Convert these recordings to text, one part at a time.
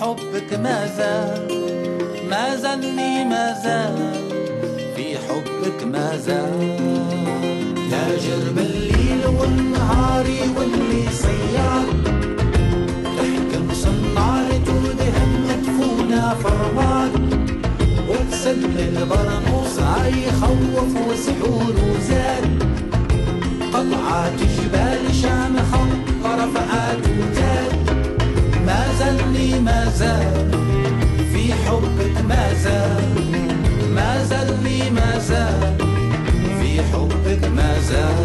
حبك ما زال ما زلني ما زال في حبك ما زال. تاجر بالليل والنهار واللي صياد تحكم صنارة وذهب مدفونة فرمان وتسلل برنوس يخوف وسحور وزاد. زال في حبك ما زال ما زال لي ما زال في حبك ما زال.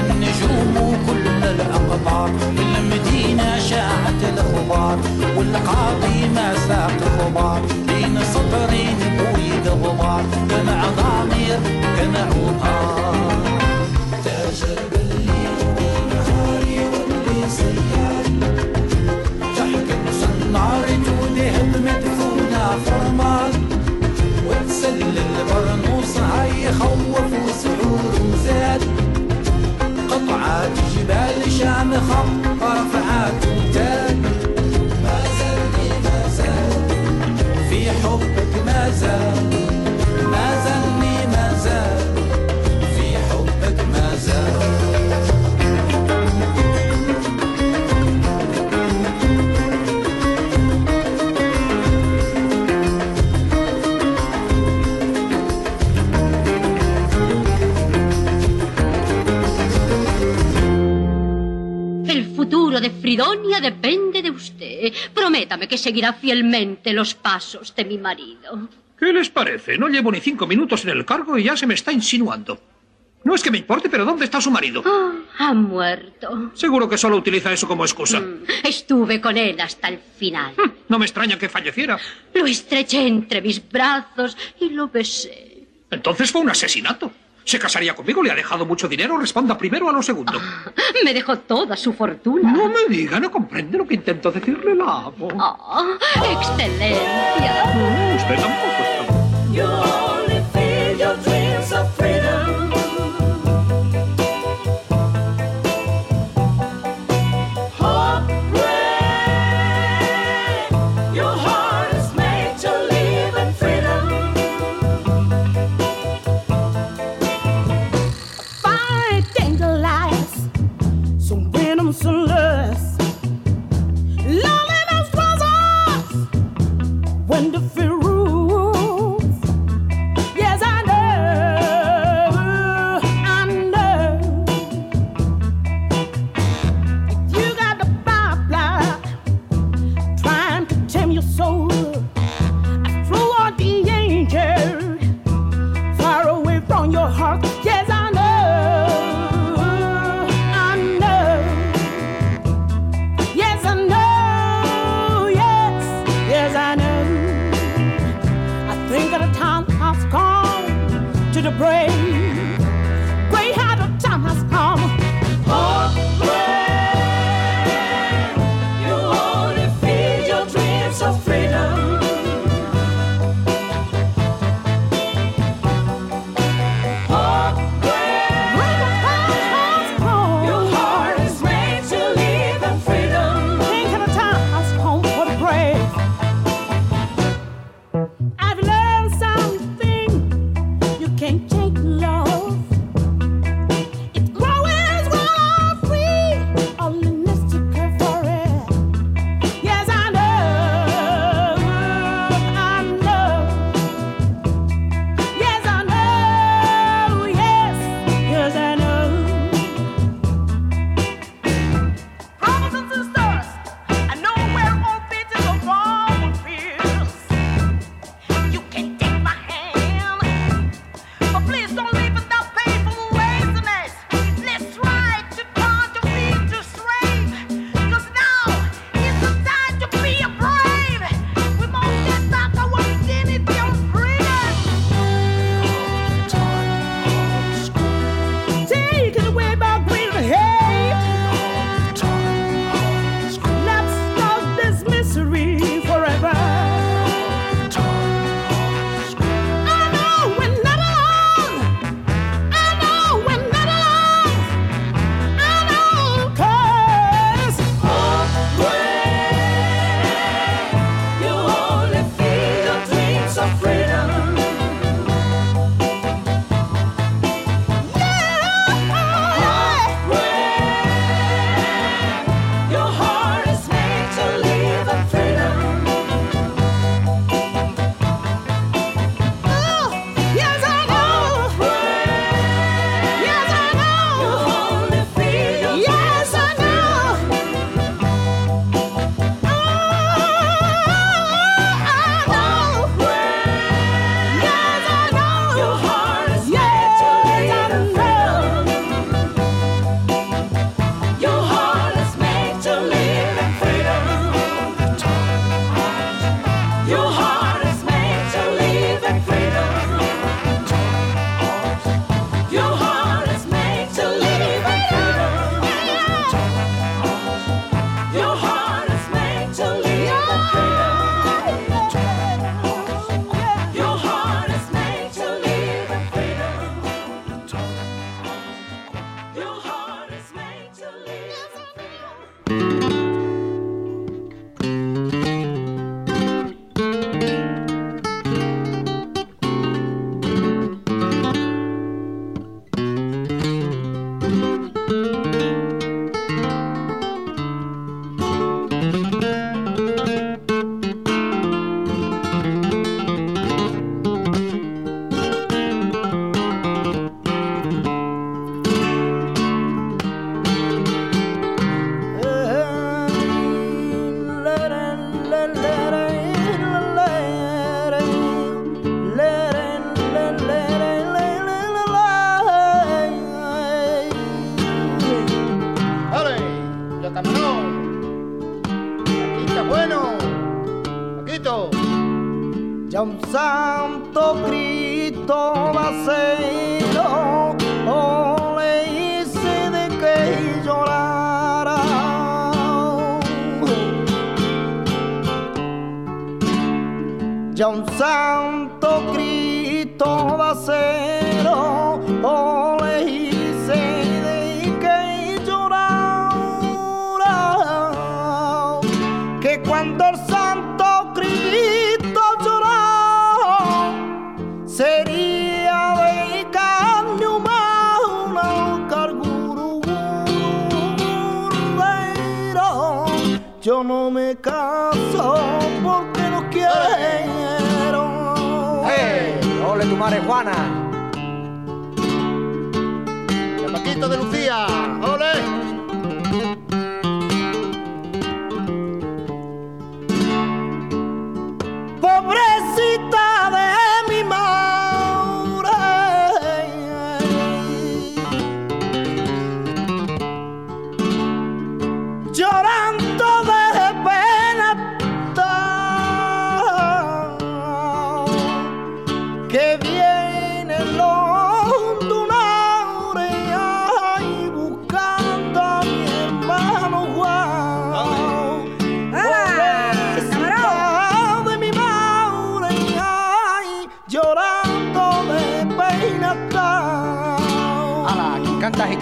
النجوم وكل الأقطار. المدينة شاعت الغبار والقاضي ما ساق غبار بين سطرين بويد غبار. دمع ضمير كما عطار تاجر بالليل ونهاري واللي سياري. مدفونة وتسلل يخوف جبال شامخة Fridonia depende de usted. Prométame que seguirá fielmente los pasos de mi marido. ¿Qué les parece? No llevo ni cinco minutos en el cargo y ya se me está insinuando. No es que me importe, pero ¿dónde está su marido? Ah, ha muerto. Seguro que solo utiliza eso como excusa. Mm, Estuve con él hasta el final. No me extraña que falleciera. Lo estreché entre mis brazos y lo besé. Entonces fue un asesinato. ¿Se casaría conmigo? ¿Le ha dejado mucho dinero? Responda primero a lo segundo. Me dejó toda su fortuna. No me diga, no comprende lo que intento decirle, la amo. Ah, excelencia. Usted tampoco está.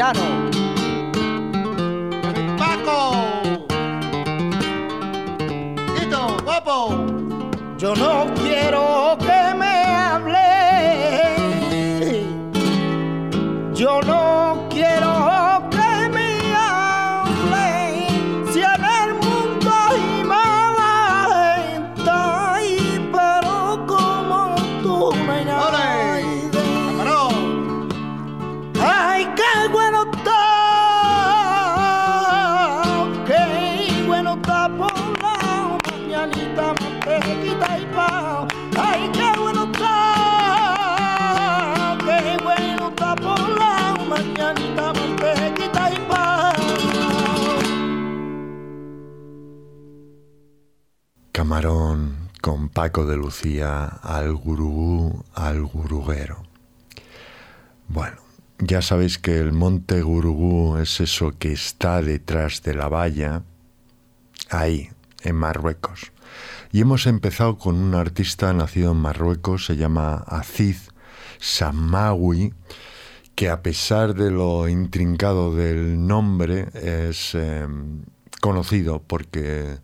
¡Paco! ¡Quito, guapo! Yo no Paco de Lucía al gurugú, al guruguero. Bueno, ya sabéis que el monte Gurugú es eso que está detrás de la valla, ahí, en Marruecos. Y hemos empezado con un artista nacido en Marruecos, se llama Aziz Samawi, que a pesar de lo intrincado del nombre es eh, conocido porque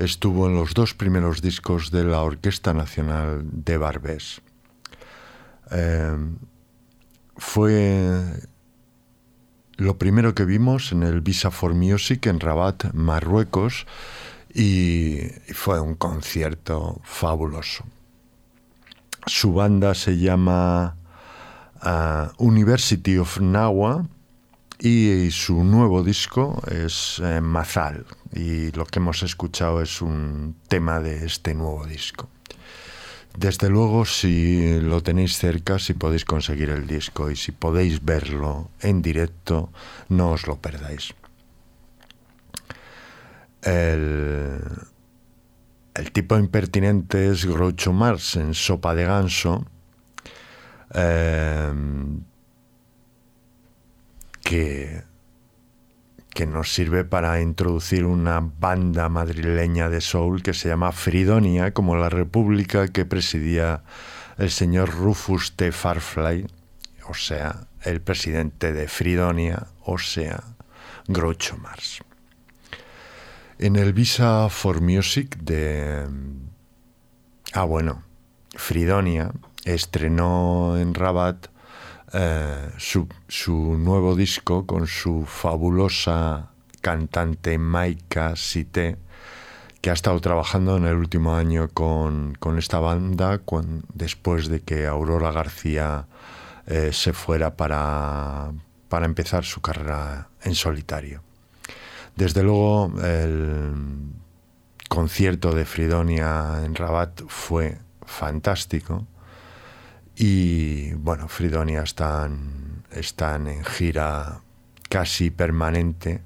estuvo en los dos primeros discos de la Orquesta Nacional de Barbés. Eh, fue lo primero que vimos en el Visa for Music en Rabat, Marruecos, y fue un concierto fabuloso. Su banda se llama ah, University of Nawa y, su nuevo disco es eh, Mazal y lo que hemos escuchado es un tema de este nuevo disco. Desde luego, si lo tenéis cerca, si podéis conseguir el disco y si podéis verlo en directo, no os lo perdáis. El, el tipo impertinente es Groucho Marx en Sopa de Ganso, eh, que, nos sirve para introducir una banda madrileña de soul que se llama Fridonia, como la república que presidía el señor Rufus T. Farfly, o sea, el presidente de Fridonia, o sea, Groucho Marx. En el Visa for Music de... Ah, bueno, Fridonia estrenó en Rabat eh, su, su nuevo disco con su fabulosa cantante Maika Sité, que ha estado trabajando en el último año con, con esta banda después de que Aurora García eh, se fuera para, para empezar su carrera en solitario. Desde luego, el concierto de Fridonia en Rabat fue fantástico. Y bueno, Fridonia están, están en gira casi permanente,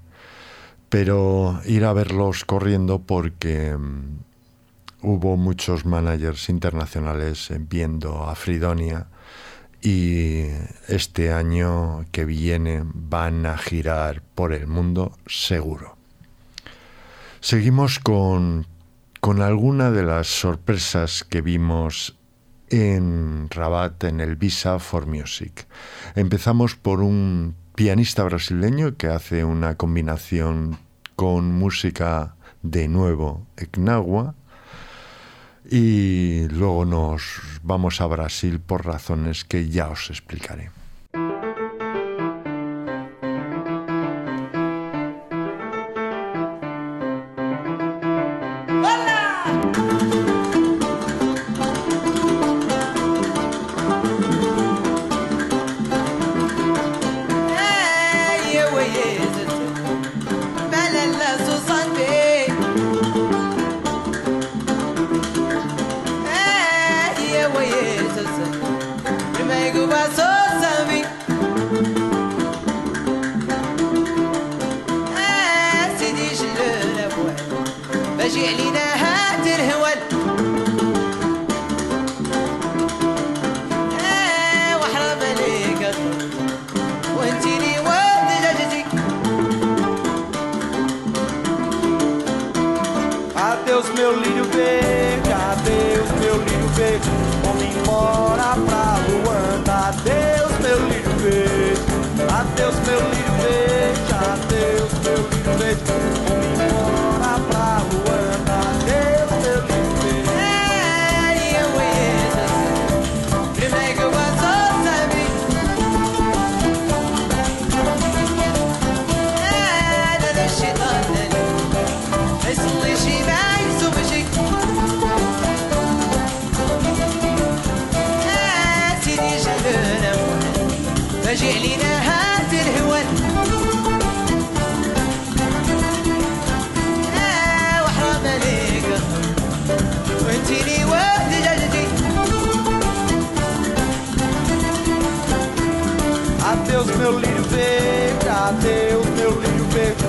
pero ir a verlos corriendo porque mm, hubo muchos managers internacionales viendo a Fridonia y este año que viene van a girar por el mundo seguro. Seguimos con, con alguna de las sorpresas que vimos en Rabat en el Visa for Music. Empezamos por un pianista brasileño que hace una combinación con música de nuevo Eknagua y luego nos vamos a Brasil por razones que ya os explicaré. Meu lírio verde, adeus meu lírio verde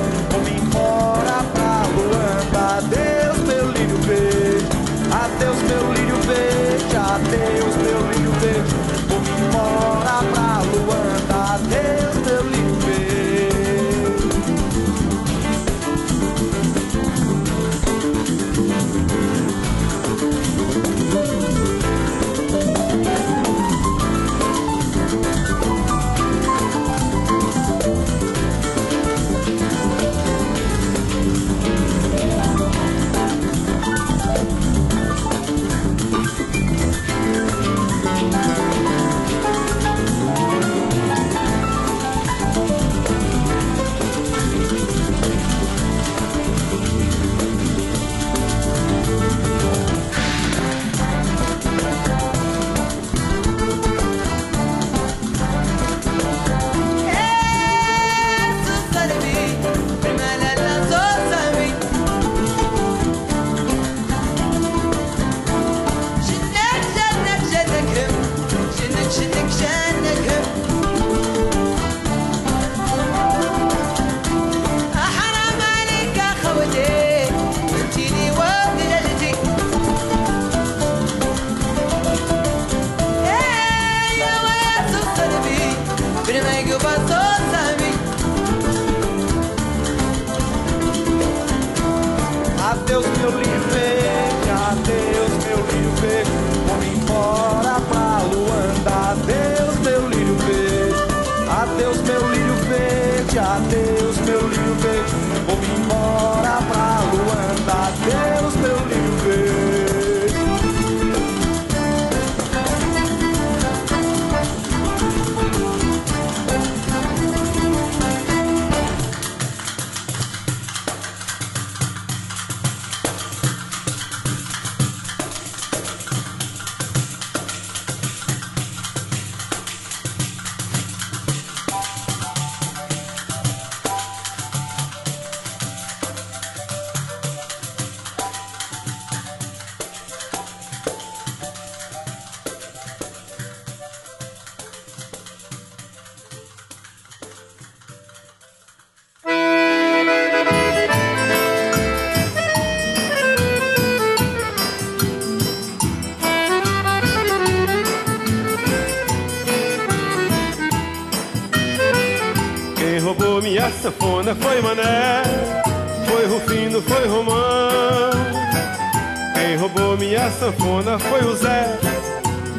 minha sanfona foi o Zé,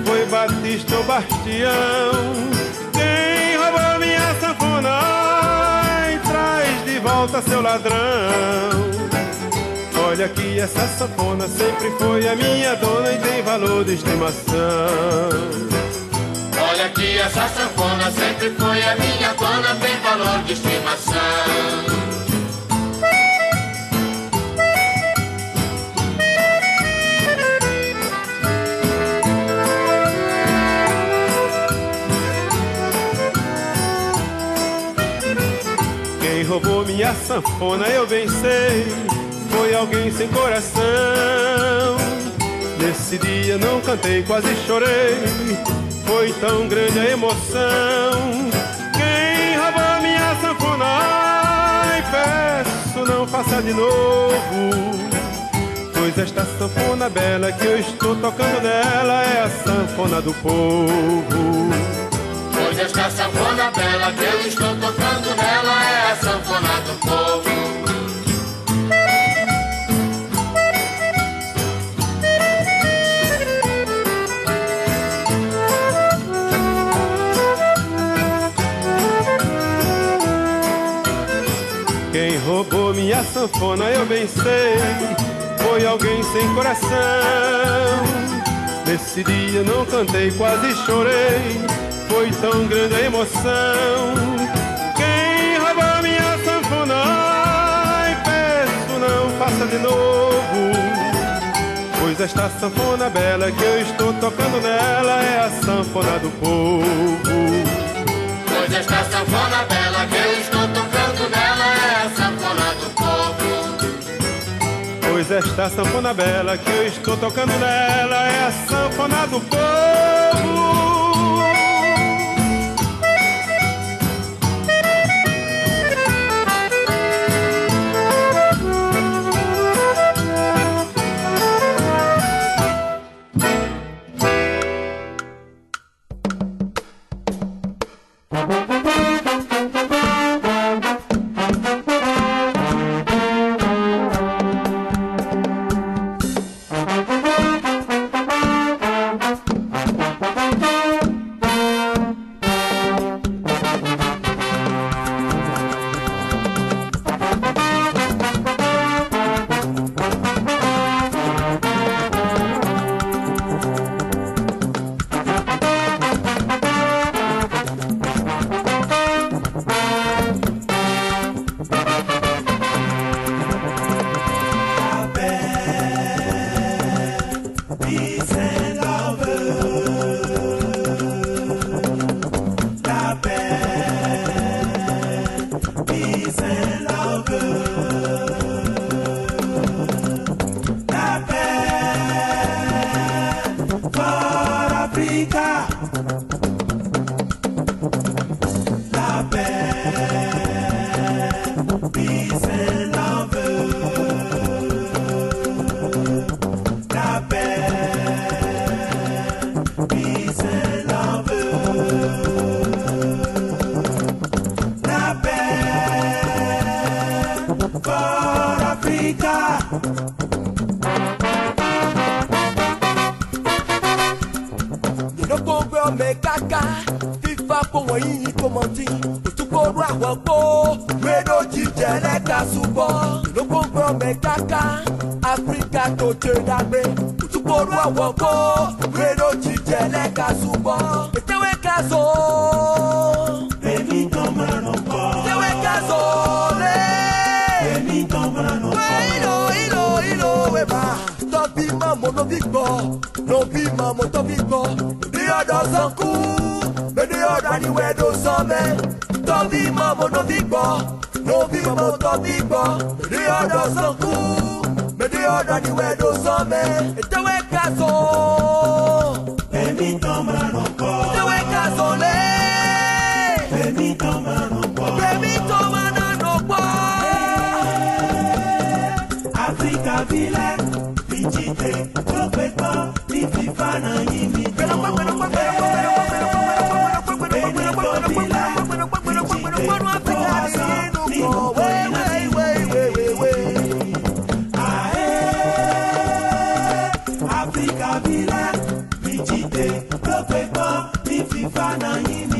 foi Batista ou Bastião. Quem roubou minha sanfona, ai, traz de volta seu ladrão. Olha que essa sanfona sempre foi a minha dona e tem valor de estimação. Olha que essa sanfona sempre foi a minha dona, tem valor de estimação. Roubou minha sanfona eu bem sei, foi alguém sem coração. Nesse dia não cantei, quase chorei, foi tão grande a emoção. Quem roubou minha sanfona, ai, peço, não faça de novo. Pois esta sanfona bela que eu estou tocando nela é a sanfona do povo. Pois esta sanfona bela que eu estou tocando nela é a sanfona do povo. Quem roubou minha sanfona eu bem sei, foi alguém sem coração. Nesse dia não cantei, quase chorei, foi tão grande a emoção. Quem roubou minha sanfona, ai, peço não faça de novo. Pois esta sanfona bela que eu estou tocando nela é a sanfona do povo. Pois esta sanfona bela que eu estou tocando nela é a sanfona do povo. Pois esta sanfona bela que eu estou tocando nela é a sanfona do povo. Africa bila, Mijite, Lope, Bo, Mifi, Fana, Yimi.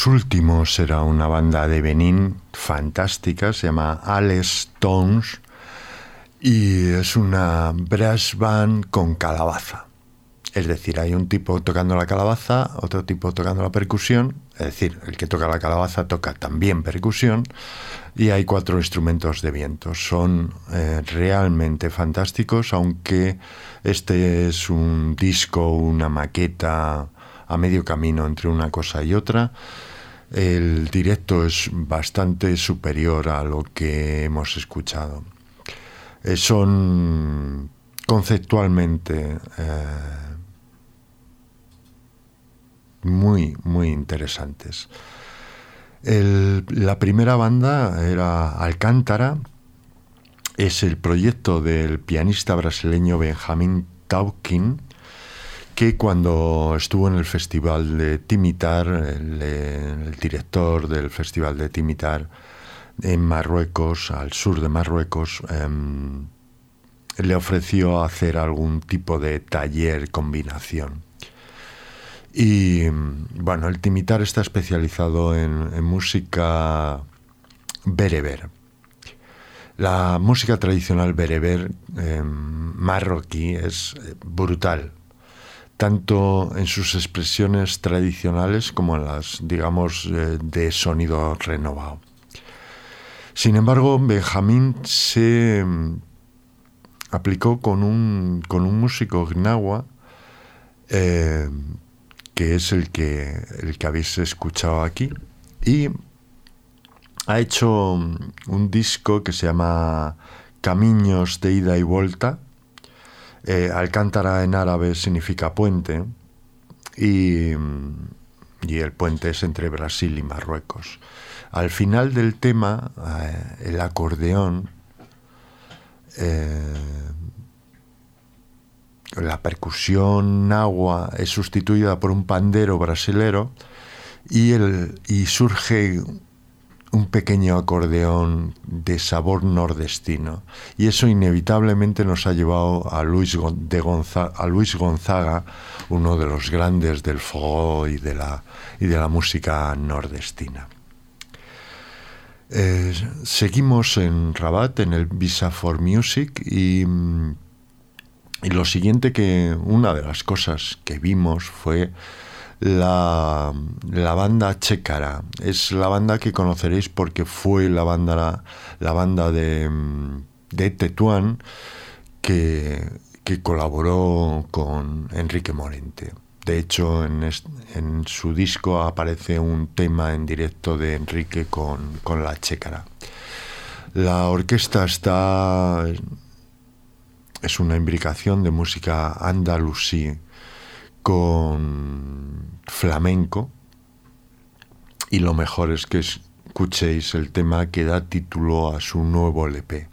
Los últimos, era una banda de Benín fantástica, se llama Alex Tones y es una brass band con calabaza. Es decir, hay un tipo tocando la calabaza, otro tipo tocando la percusión, es decir, el que toca la calabaza toca también percusión y hay cuatro instrumentos de viento. Son eh, realmente fantásticos, aunque este es un disco, una maqueta a medio camino entre una cosa y otra. El directo es bastante superior a lo que hemos escuchado. Eh, son conceptualmente eh, muy, muy interesantes. La primera banda era Alcántara, es el proyecto del pianista brasileño Benjamin Taukin, que cuando estuvo en el festival de Timitar, el, director del festival de Timitar en Marruecos, al sur de Marruecos, em, le ofreció hacer algún tipo de taller combinación. Y bueno, el Timitar está especializado en, en música bereber. La música tradicional bereber em, marroquí es eh, brutal, tanto en sus expresiones tradicionales como en las, digamos, eh, de sonido renovado. Sin embargo, Benjamín se mm, aplicó con un, con un músico gnawa eh, que es el que, el que habéis escuchado aquí y ha hecho mm, un disco que se llama Caminos de ida y vuelta. Eh, Alcántara en árabe significa puente y, el puente es entre Brasil y Marruecos. Al final del tema, eh, el acordeón, eh, la percusión agua es sustituida por un pandero brasilero y, el, y surge un pequeño acordeón de sabor nordestino. Y eso inevitablemente nos ha llevado a Luis, de Gonza- a Luis Gonzaga, uno de los grandes del fuego y de la, y de la música nordestina. Eh, seguimos en Rabat, en el Visa for Music, y, y lo siguiente que una de las cosas que vimos fue la, la banda Checara. Es la banda que conoceréis porque fue la banda, la banda de, de Tetuán que, que colaboró con Enrique Morente. De hecho, en, en su disco aparece un tema en directo de Enrique con, con la chécara. La orquesta está. es una imbricación de música andalusí con flamenco. Y lo mejor es que escuchéis el tema que da título a su nuevo LP,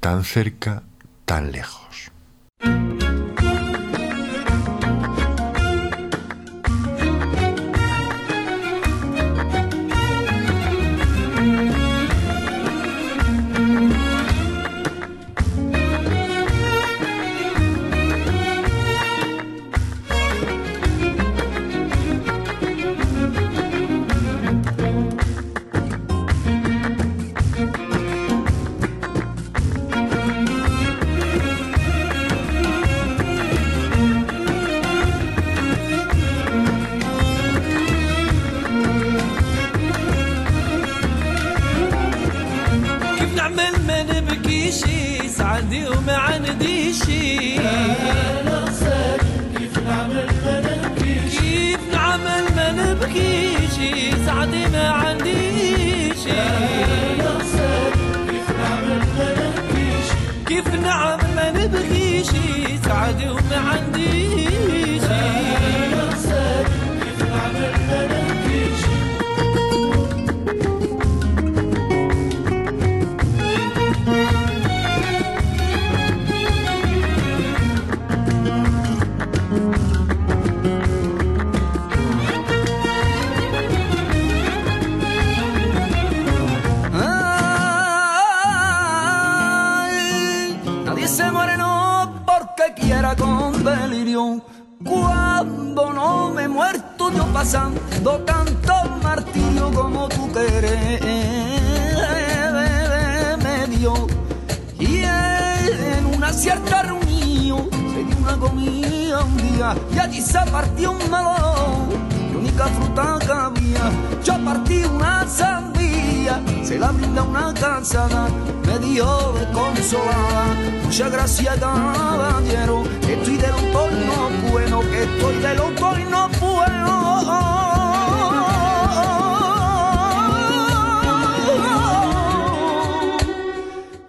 Tan cerca, tan lejos.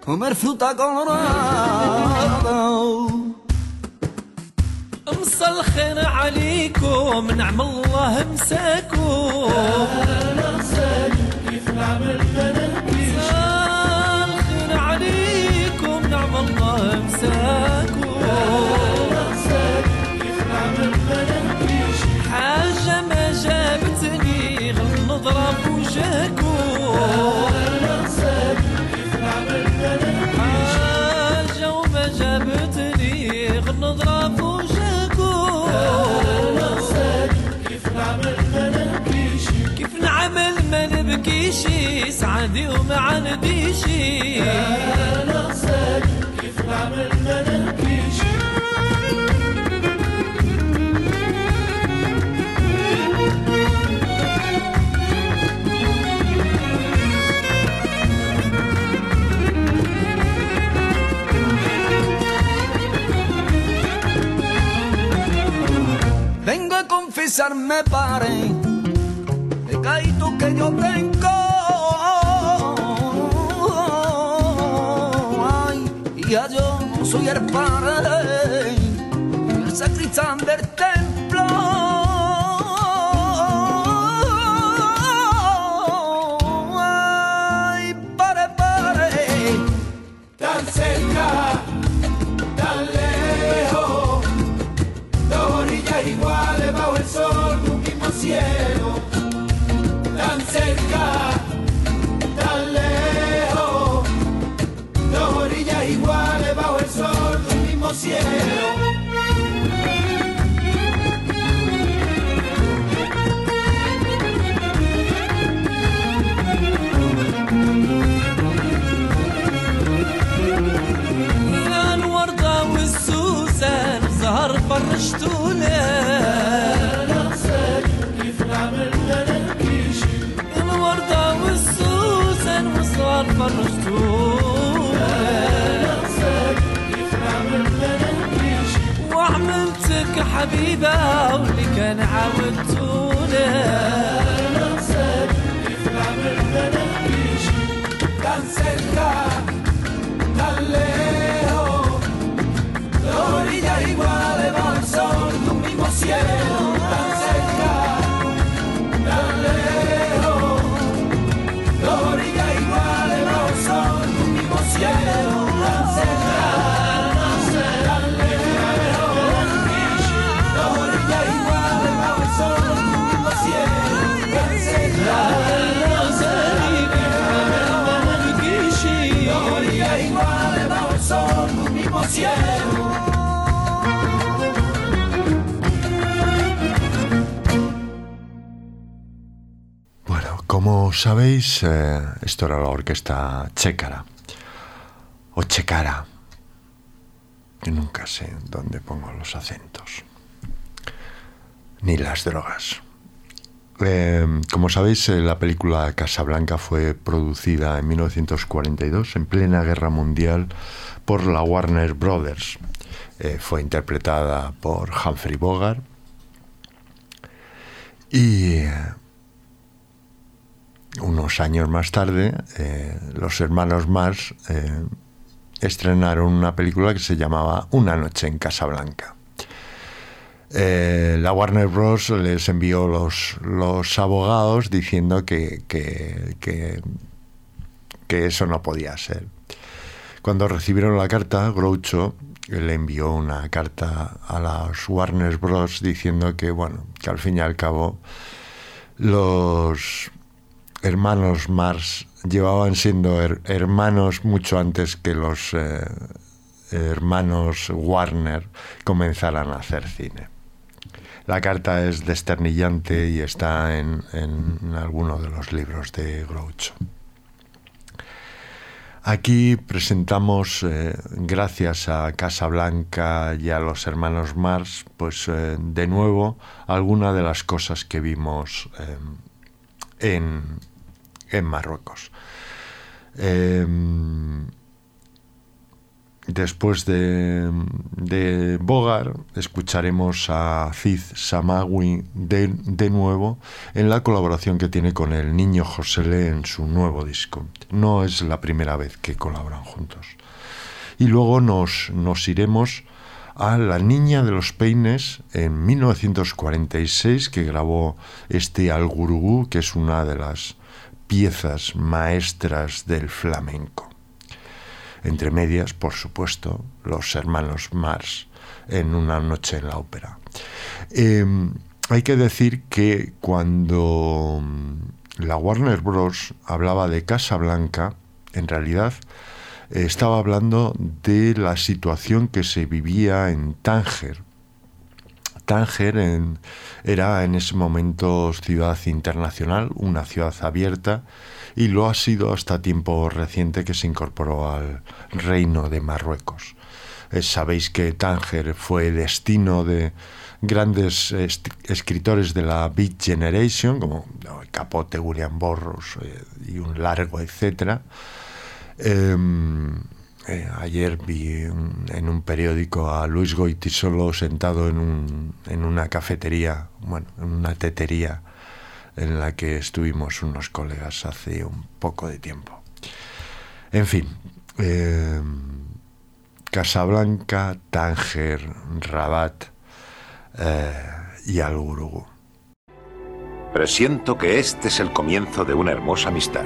Comer fruta colorada. مسلخين عليكم نعم الله مساكم كيف نعمل مسلخين سعدي وما عنديش كيف نعمل ما نبكيش Vengo a confesarme, pare, pecadito que yo tengo. Soy el padre, el sacristán حبيبة ولك نعاود. Sabéis, eh, esto era la orquesta Chécara. O Checara. Yo nunca sé dónde pongo los acentos. Ni las drogas. Eh, como sabéis, eh, la película Casablanca fue producida en 1942, en plena guerra mundial, por la Warner Brothers. Fue interpretada por Humphrey Bogart. Y unos años más tarde, eh, los hermanos Mars eh, estrenaron una película que se llamaba Una noche en Casablanca. Eh, la Warner Bros. les envió los, los abogados diciendo que, que, que- eso no podía ser. Cuando recibieron la carta, Groucho le envió una carta a las Warner Bros. diciendo que, bueno, que al fin y al cabo los hermanos Mars llevaban siendo her- hermanos mucho antes que los eh, hermanos Warner comenzaran a hacer cine. La carta es desternillante y está en, en alguno de los libros de Groucho. Aquí presentamos, eh, gracias a Casablanca y a los hermanos Mars, pues eh, de nuevo alguna de las cosas que vimos en, en Marruecos. Eh, después de, de Bogart, escucharemos a Cid Samawi de, de nuevo en la colaboración que tiene con el niño Josele en su nuevo disco. No es la primera vez que colaboran juntos. Y luego nos, nos iremos a La Niña de los Peines en 1946, que grabó este Algurugú, que es una de las piezas maestras del flamenco. Entre medias, por supuesto, los hermanos Mars en Una noche en la ópera. Eh, hay que decir que cuando la Warner Bros. hablaba de Casablanca, en realidad eh, estaba hablando de la situación que se vivía en Tánger. Tánger en- era en ese momento ciudad internacional, una ciudad abierta, y lo ha sido hasta tiempo reciente que se incorporó al reino de Marruecos. Eh, sabéis que Tánger fue destino de grandes escritores de la Beat Generation, como Capote, William Burroughs eh, y un largo etcétera. Em, eh, ayer vi en un periódico a Luis Goitisolo sentado en, un- en una cafetería, bueno, en una tetería en la que estuvimos unos colegas hace un poco de tiempo. En fin, em, Casablanca, Tánger, Rabat eh, y Algurugu. Presiento que este es el comienzo de una hermosa amistad.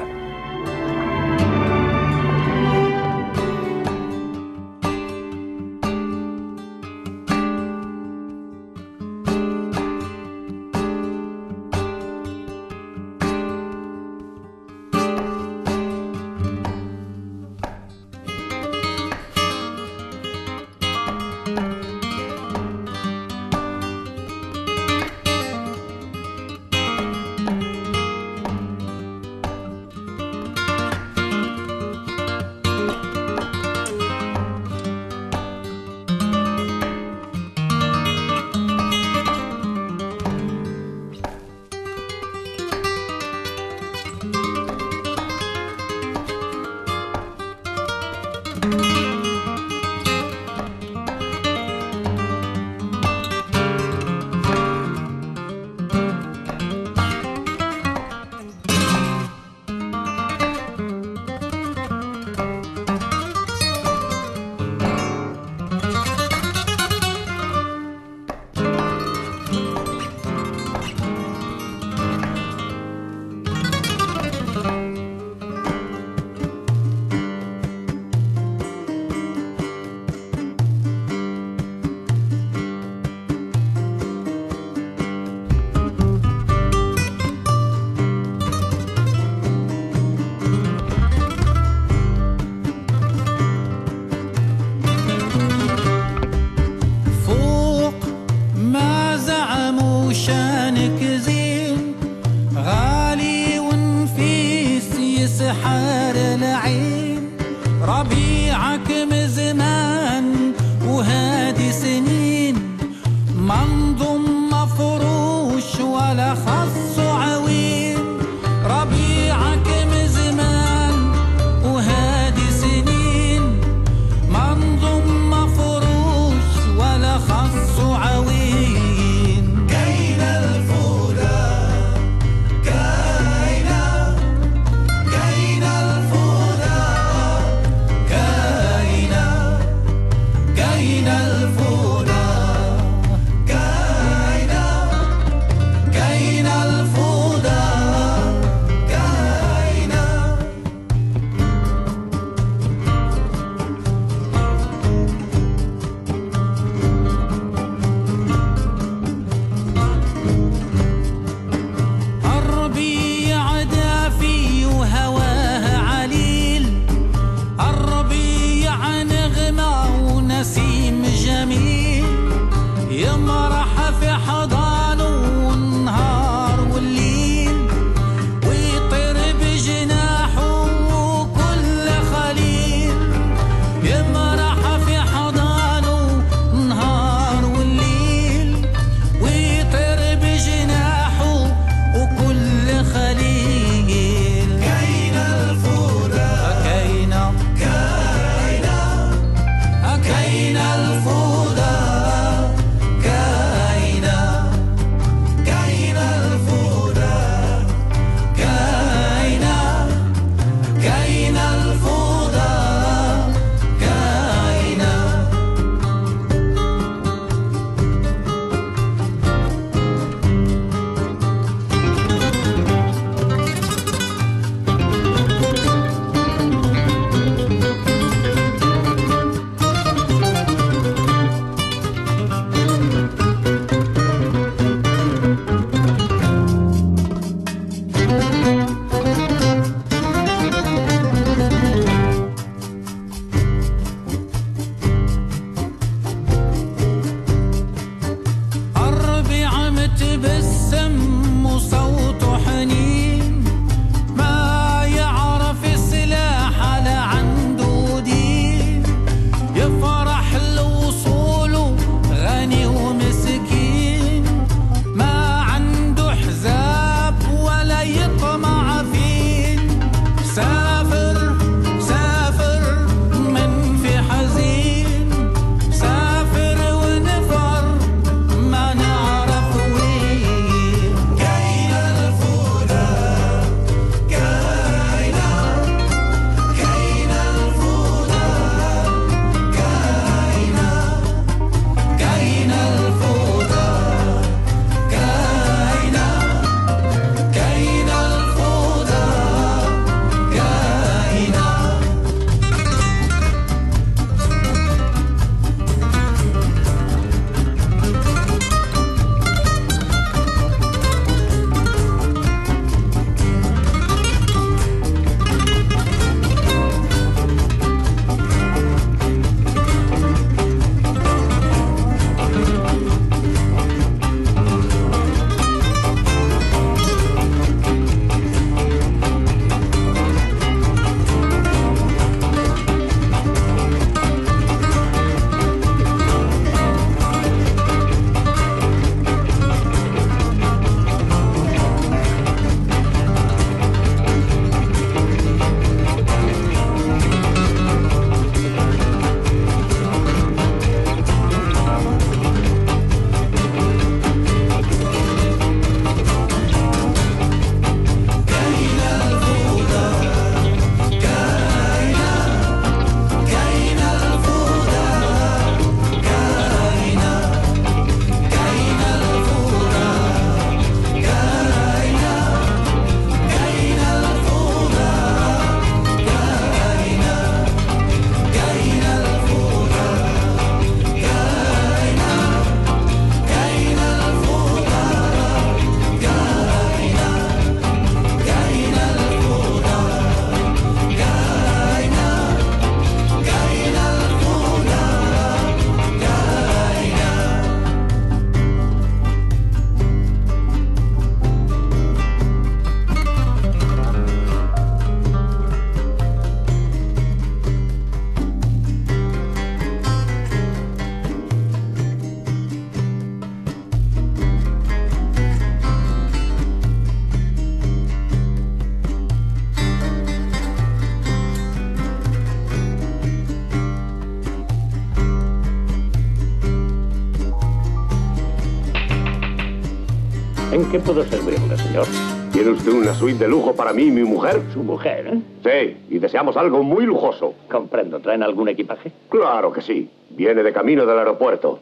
¿En qué puedo servirle, señor? ¿Tiene usted una suite de lujo para mí y mi mujer? ¿Su mujer, eh? Sí, y deseamos algo muy lujoso. Comprendo. ¿Traen algún equipaje? Claro que sí. Viene de camino del aeropuerto.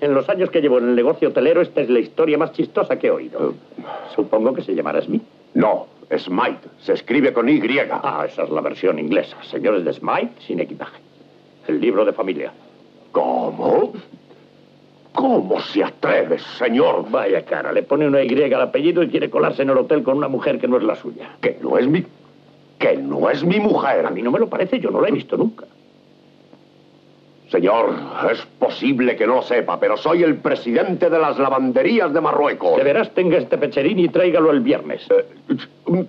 En los años que llevo en el negocio hotelero, esta es la historia más chistosa que he oído. Supongo que se llamará Smith. No, Smite. Se escribe con Y. Ah, esa es la versión inglesa. Señores de Smite sin equipaje. El libro de familia. ¿Cómo? ¿Cómo se atreve, señor? Vaya cara, le pone una Y al apellido y quiere colarse en el hotel con una mujer que no es la suya. Que no es mi... Que no es mi mujer. A mí no me lo parece, yo no la he visto nunca. Señor, es posible que no lo sepa, pero soy el presidente de las lavanderías de Marruecos. De veras, tenga este pecherín y tráigalo el viernes. Eh,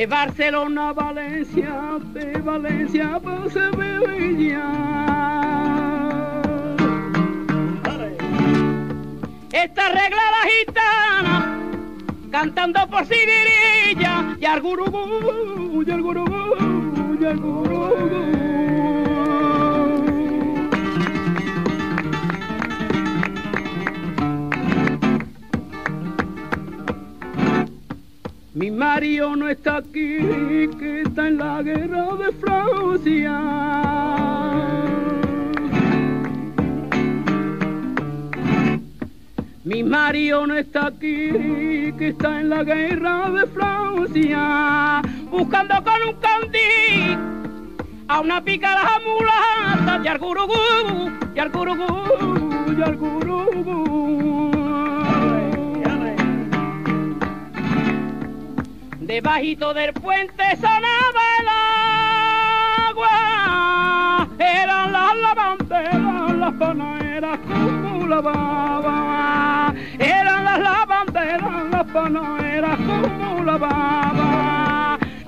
De Barcelona a Valencia, de Valencia a Sevilla. Esta regla la gitana, cantando por Sibirilla, y al gurugú, y al gurugú, y al gurugú. Mi marido no está aquí, que está en la guerra de Francia. Mi marido no está aquí, que está en la guerra de Francia, buscando con un candí a una pícara mulata, y al gurugú, y al gurugú, y al gurugú. Debajito del puente sonaba el agua, eran las lavanderas, las panaderas como eran las lavanderas, las panaderas como.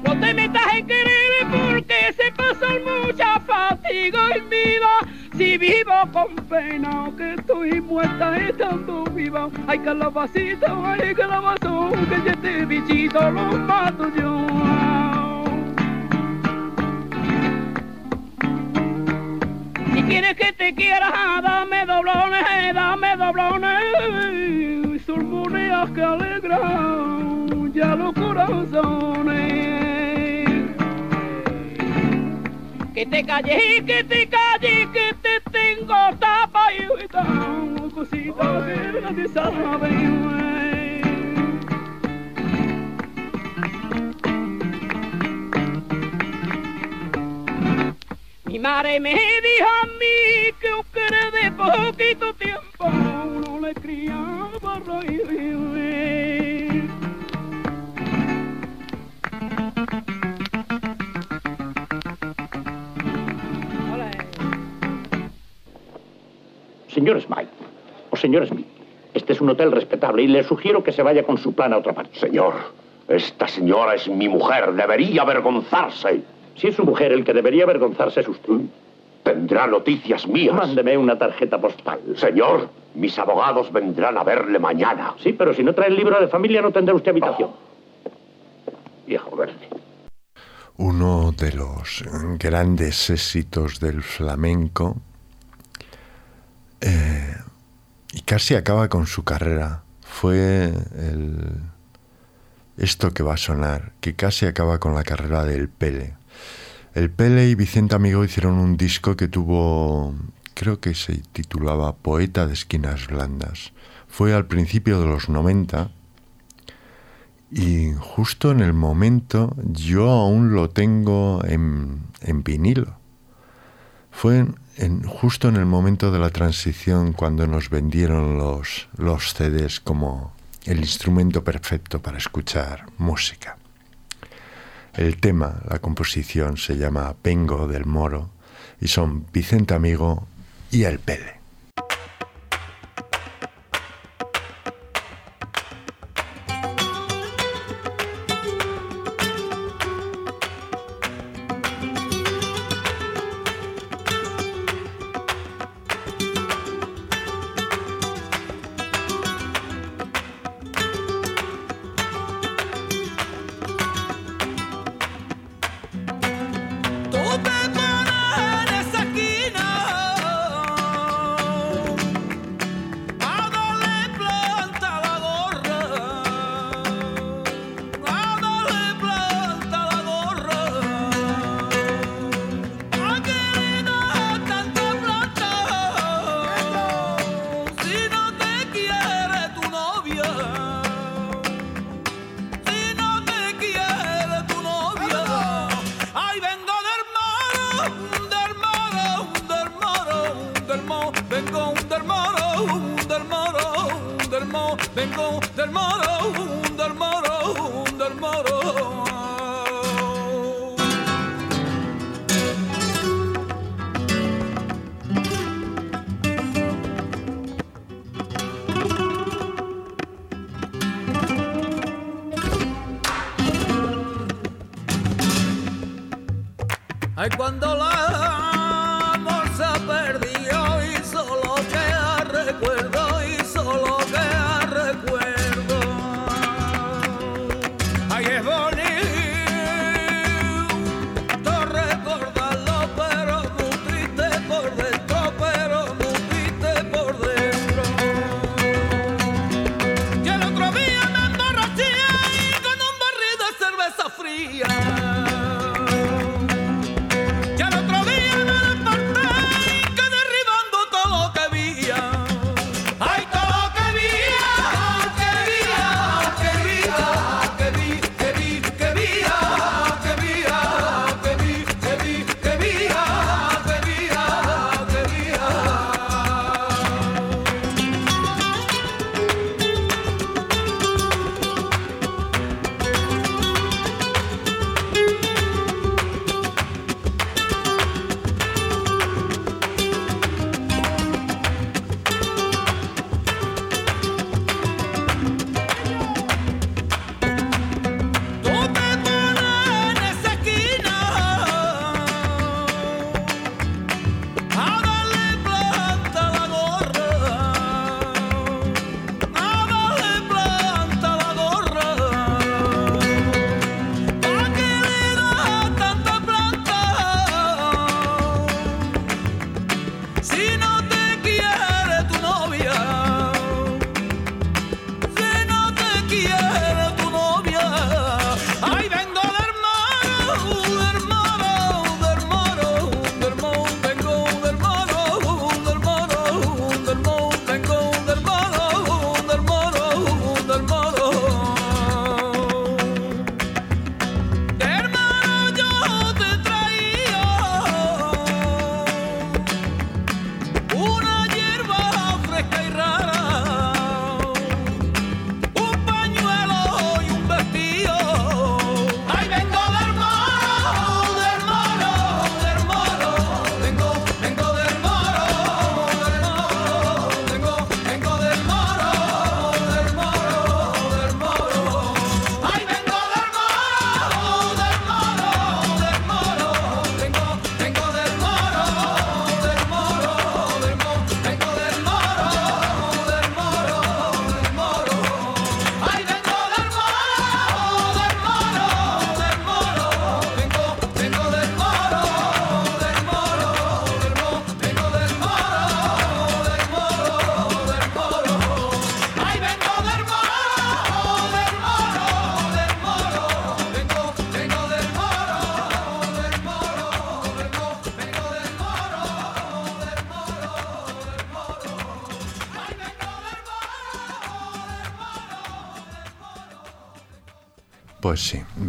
No te metas en querer porque se pasan mucha fatiga en vida. Si vivo con pena que estoy muerta estando viva, ay calabacita, ay calabazón, que este bichito lo mato yo. Si quieres que te quiera, dame doblones, dame doblones, surmoneas que alegran ya los corazones. Que te calles, que te calles, que te tengo tapa y tan cosita que nadie sabe. Mi madre me dijo a mí que un de poquito tiempo uno le criaba reír. Señor Smite, o señor Smith, este es un hotel respetable y le sugiero que se vaya con su plan a otra parte. Señor, esta señora es mi mujer. Debería avergonzarse. Si es su mujer, el que debería avergonzarse es usted. Tendrá noticias mías. Mándeme una tarjeta postal. Señor, mis abogados vendrán a verle mañana. Sí, pero si no trae el libro de familia no tendrá usted habitación. Viejo verde. Uno de los grandes éxitos del flamenco eh, y casi acaba con su carrera. Fue el, esto que va a sonar, que casi acaba con la carrera del Pele. El Pele y Vicente Amigo hicieron un disco que tuvo, creo que se titulaba Poeta de Esquinas Blandas. Fue al principio de los 90 y justo en el momento yo aún lo tengo en, en vinilo. Fue justo en el momento de la transición cuando nos vendieron los, los CDs como el instrumento perfecto para escuchar música. El tema, la composición se llama Pengo del Moro y son Vicente Amigo y El Pele. Del moro, del moro, del mo, vengo del moro, del moro, del mo, vengo del moro, del moro,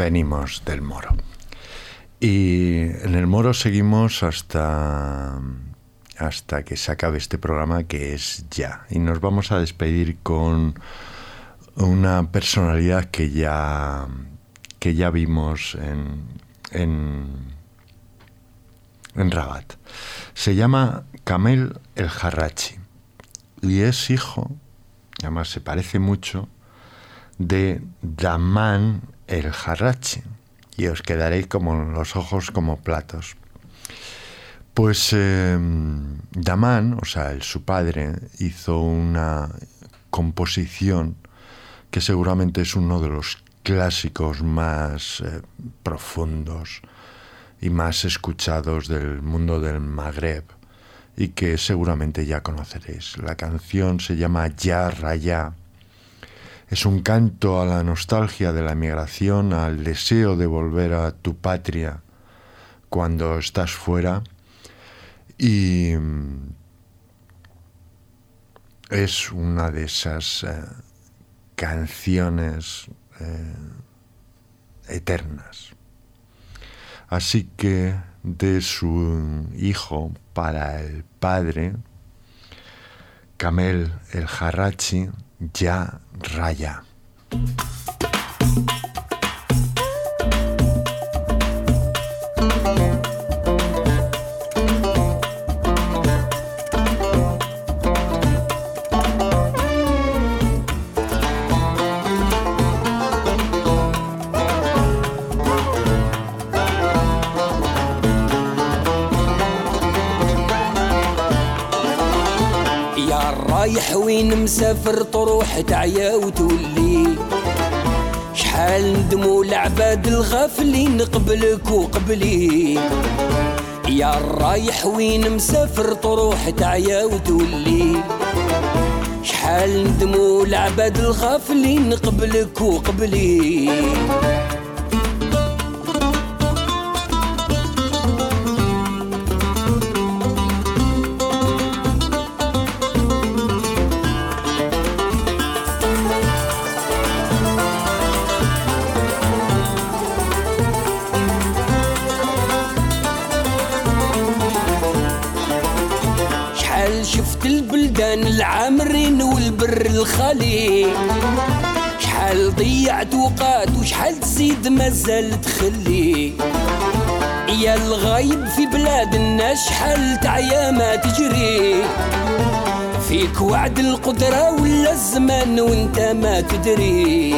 venimos del Moro. Y en el Moro seguimos hasta, hasta que se acabe este programa, que es ya. Y nos vamos a despedir con una personalidad que ya, que ya vimos en, en, Rabat. Se llama Kamel el Jarrachi y es hijo, además se parece mucho, de Daman el Jarrachi y os quedaréis como los ojos como platos. Pues eh, Daman, o sea, el, su padre, hizo una composición que seguramente es uno de los clásicos más eh, profundos y más escuchados del mundo del Magreb y que seguramente ya conoceréis. La canción se llama Ya Raya. Es un canto a la nostalgia de la emigración, al deseo de volver a tu patria cuando estás fuera y es una de esas eh, canciones eh, eternas. Así que de su hijo para el padre, Kamel el Harrachi, ya raya. وين مسافر تروح تعيا وتولي. شحال ندموا العباد الغافلين قبلك وقبلي. يا رايح وين مسافر تروح تعيا وتولي. شحال ندموا العباد الغافلين قبلك وقبلي. تزيد مازال تخلي. يا الغايب في بلاد الناس شحال تعيا ما تجري. فيك وعد القدرة ولا الزمان وانت ما تدري.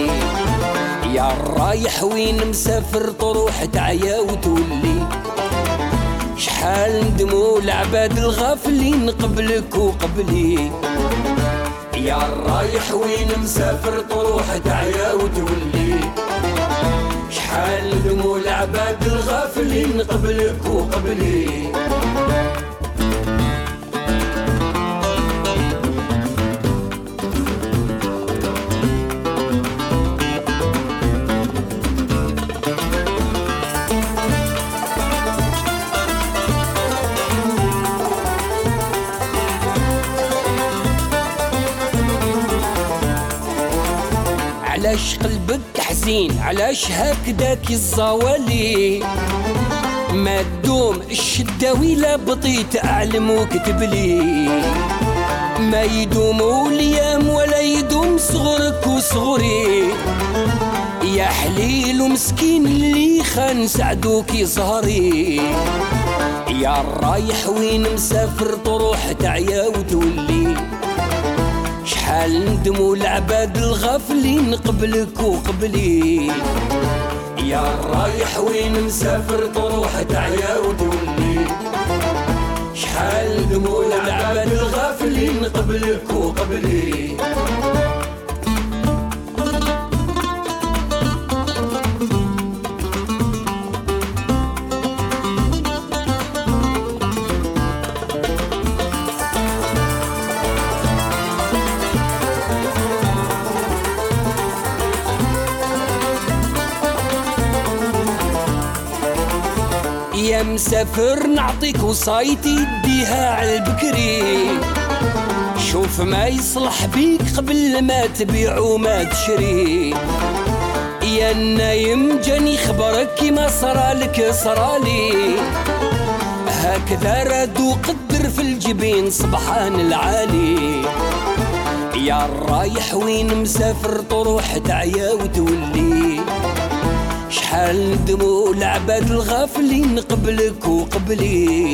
يا الرايح وين مسافر تروح تعيا وتولي. شحال ندموا العباد الغافلين قبلك وقبلي. يا الرايح وين مسافر تروح تعيا وتولي. ندموا العباد الغافلين قبلك وقبلي. حزين علاش هكداك الزوالي ما تدوم الشدة ولا بطيت أعلم وكتب لي. ما يدوم اليام ولا يدوم صغرك وصغري. يا حليل ومسكين اللي خان سعدوك صهري يا الرايح وين مسافر تروح تعيا وتولي. شحال ندموا العباد الغافلين قبلك وقبلي. يا الرايح وين مسافر تروح تعيا وتولي شحال ندموا العباد الغافلين قبلك وقبلي. يا مسافر نعطيك وصايتي ديها على البكري. شوف ما يصلح بيك قبل ما تبيع وما تشري. يا النايم جاني خبرك كيما صرالك صرالي. هكذا رادو قدر في الجبين سبحان العالي. يا الرايح وين مسافر تروح تعيا وتولي. شحال ندموا العباد الغافلين قبلك وقبلي.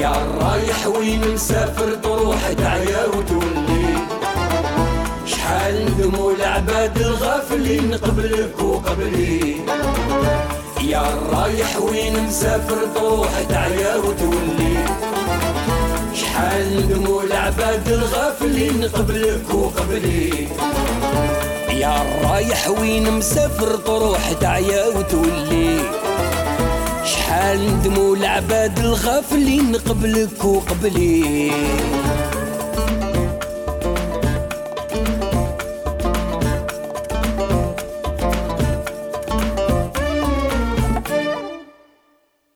يا الرايح وين مسافر تروح تعيا وتولي. شحال ندموا العباد الغافلين قبلك وقبلي. يا الرايح وين مسافر تروح تعيا وتولي. شحال ندموا العباد الغافلين قبلك وقبلي. يا الرايح وين مسافر تروح تعيا وتولي. شحال ندموا العباد الغافلين قبلك وقبلي.